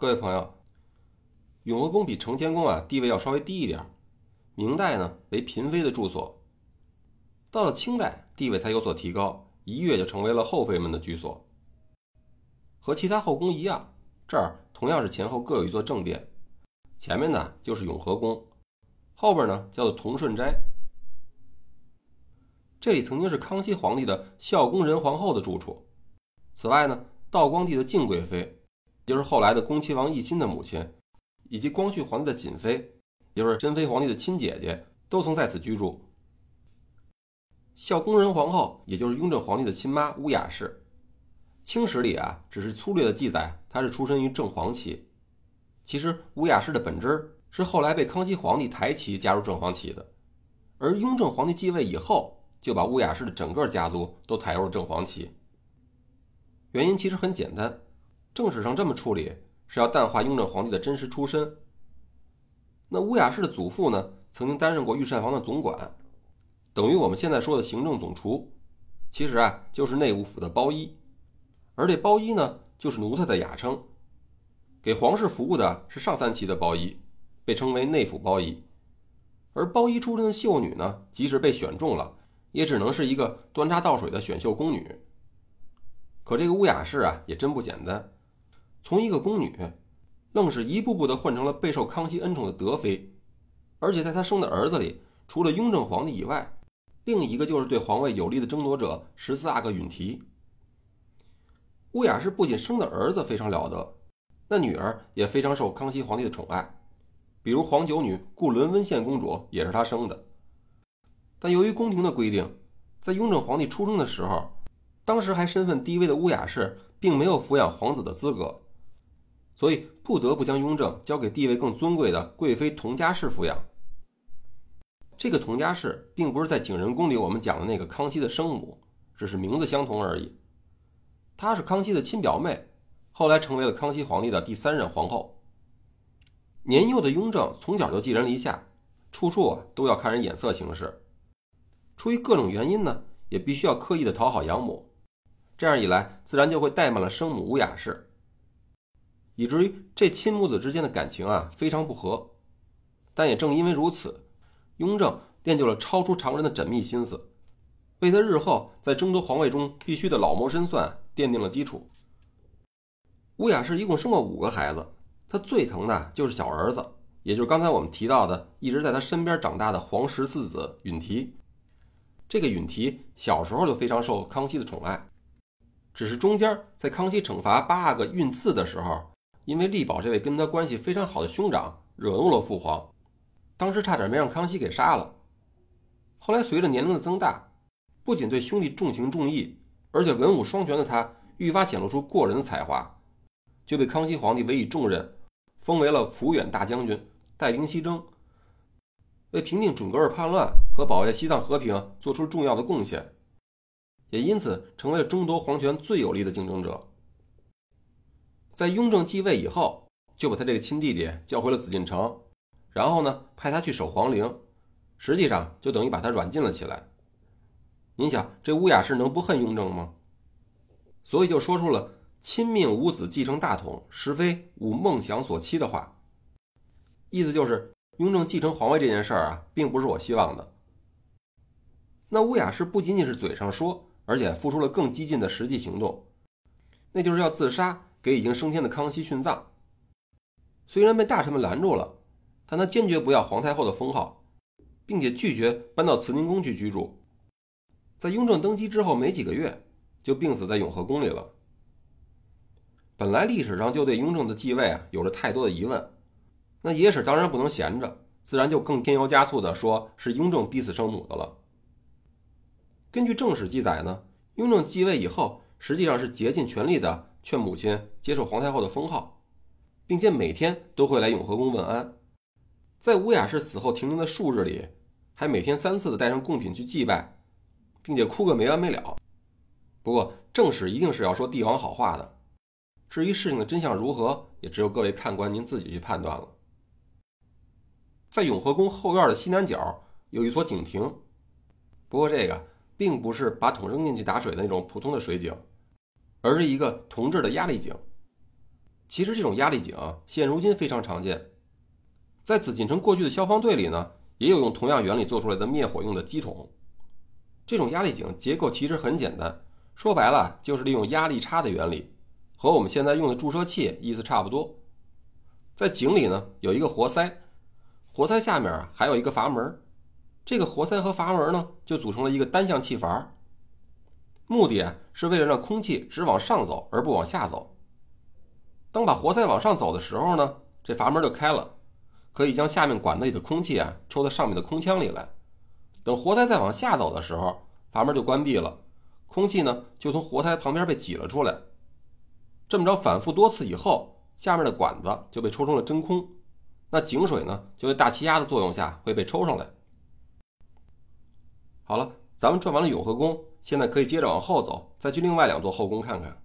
各位朋友，永和宫比承乾宫啊地位要稍微低一点。明代呢为嫔妃的住所，到了清代地位才有所提高，一跃就成为了后妃们的居所。和其他后宫一样，这儿同样是前后各有一座正殿，前面呢就是永和宫，后边呢叫做同顺斋。这里曾经是康熙皇帝的孝恭仁皇后的住处。此外呢，道光帝的敬贵妃，就是后来的恭亲王奕欣的母亲，以及光绪皇帝的瑾妃，也就是珍妃皇帝的亲姐姐，都曾在此居住。孝恭仁皇后，也就是雍正皇帝的亲妈乌雅氏，清史里啊只是粗略的记载她是出身于正黄旗。其实乌雅氏的本支是后来被康熙皇帝抬旗加入正黄旗的，而雍正皇帝继位以后。就把乌雅氏的整个家族都抬入了正黄旗。原因其实很简单，正史上这么处理是要淡化雍正皇帝的真实出身。那乌雅氏的祖父呢，曾经担任过御膳房的总管，等于我们现在说的行政总厨，其实啊就是内务府的包衣，而这包衣呢就是奴才的雅称。给皇室服务的是上三旗的包衣，被称为内府包衣。而包衣出身的秀女呢，即使被选中了。也只能是一个端茶倒水的选秀宫女。可这个乌雅氏啊，也真不简单，从一个宫女，愣是一步步的混成了备受康熙恩宠的德妃。而且在她生的儿子里，除了雍正皇帝以外，另一个就是对皇位有力的争夺者十四阿哥允提。乌雅氏不仅生的儿子非常了得，那女儿也非常受康熙皇帝的宠爱，比如皇九女固伦温宪公主也是她生的。但由于宫廷的规定，在雍正皇帝出生的时候，当时还身份低微的乌雅氏并没有抚养皇子的资格，所以不得不将雍正交给地位更尊贵的贵妃佟佳氏抚养。这个佟佳氏并不是在景仁宫里我们讲的那个康熙的生母，只是名字相同而已。她是康熙的亲表妹，后来成为了康熙皇帝的第三任皇后。年幼的雍正从小就寄人篱下，处处啊都要看人眼色行事。出于各种原因呢，也必须要刻意的讨好养母，这样一来，自然就会怠慢了生母乌雅氏，以至于这亲母子之间的感情啊非常不和。但也正因为如此，雍正练就了超出常人的缜密心思，为他日后在争夺皇位中必须的老谋深算奠定了基础。乌雅氏一共生过五个孩子，他最疼的就是小儿子，也就是刚才我们提到的一直在他身边长大的皇十四子允提。这个允提小时候就非常受康熙的宠爱，只是中间在康熙惩罚八阿哥愠赐的时候，因为力保这位跟他关系非常好的兄长，惹怒了父皇，当时差点没让康熙给杀了。后来随着年龄的增大，不仅对兄弟重情重义，而且文武双全的他愈发显露出过人的才华，就被康熙皇帝委以重任，封为了抚远大将军，带兵西征。为平定准噶尔叛乱和保卫西藏和平做出重要的贡献，也因此成为了争夺皇权最有力的竞争者。在雍正继位以后，就把他这个亲弟弟叫回了紫禁城，然后呢，派他去守皇陵，实际上就等于把他软禁了起来。您想，这乌雅氏能不恨雍正吗？所以就说出了“亲命五子继承大统，实非吾梦想所期”的话，意思就是。雍正继承皇位这件事儿啊，并不是我希望的。那乌雅氏不仅仅是嘴上说，而且付出了更激进的实际行动，那就是要自杀，给已经升天的康熙殉葬。虽然被大臣们拦住了，但他坚决不要皇太后的封号，并且拒绝搬到慈宁宫去居住。在雍正登基之后没几个月，就病死在永和宫里了。本来历史上就对雍正的继位啊有着太多的疑问。那野史当然不能闲着，自然就更添油加醋的说是雍正逼死生母的了。根据正史记载呢，雍正继位以后，实际上是竭尽全力的劝母亲接受皇太后的封号，并且每天都会来永和宫问安。在吴雅氏死后停灵的数日里，还每天三次的带上贡品去祭拜，并且哭个没完没了。不过正史一定是要说帝王好话的，至于事情的真相如何，也只有各位看官您自己去判断了。在永和宫后院的西南角有一所井亭，不过这个并不是把桶扔进去打水的那种普通的水井，而是一个铜制的压力井。其实这种压力井现如今非常常见，在紫禁城过去的消防队里呢，也有用同样原理做出来的灭火用的机桶。这种压力井结构其实很简单，说白了就是利用压力差的原理，和我们现在用的注射器意思差不多。在井里呢有一个活塞，活塞下面还有一个阀门，这个活塞和阀门呢就组成了一个单向气阀，目的啊是为了让空气只往上走而不往下走。当把活塞往上走的时候呢，这阀门就开了，可以将下面管子里的空气啊抽到上面的空腔里来。等活塞再往下走的时候，阀门就关闭了，空气呢就从活塞旁边被挤了出来。这么着反复多次以后，下面的管子就被抽成了真空，那井水呢就在大气压的作用下会被抽上来。好了，咱们转完了永和宫，现在可以接着往后走，再去另外两座后宫看看。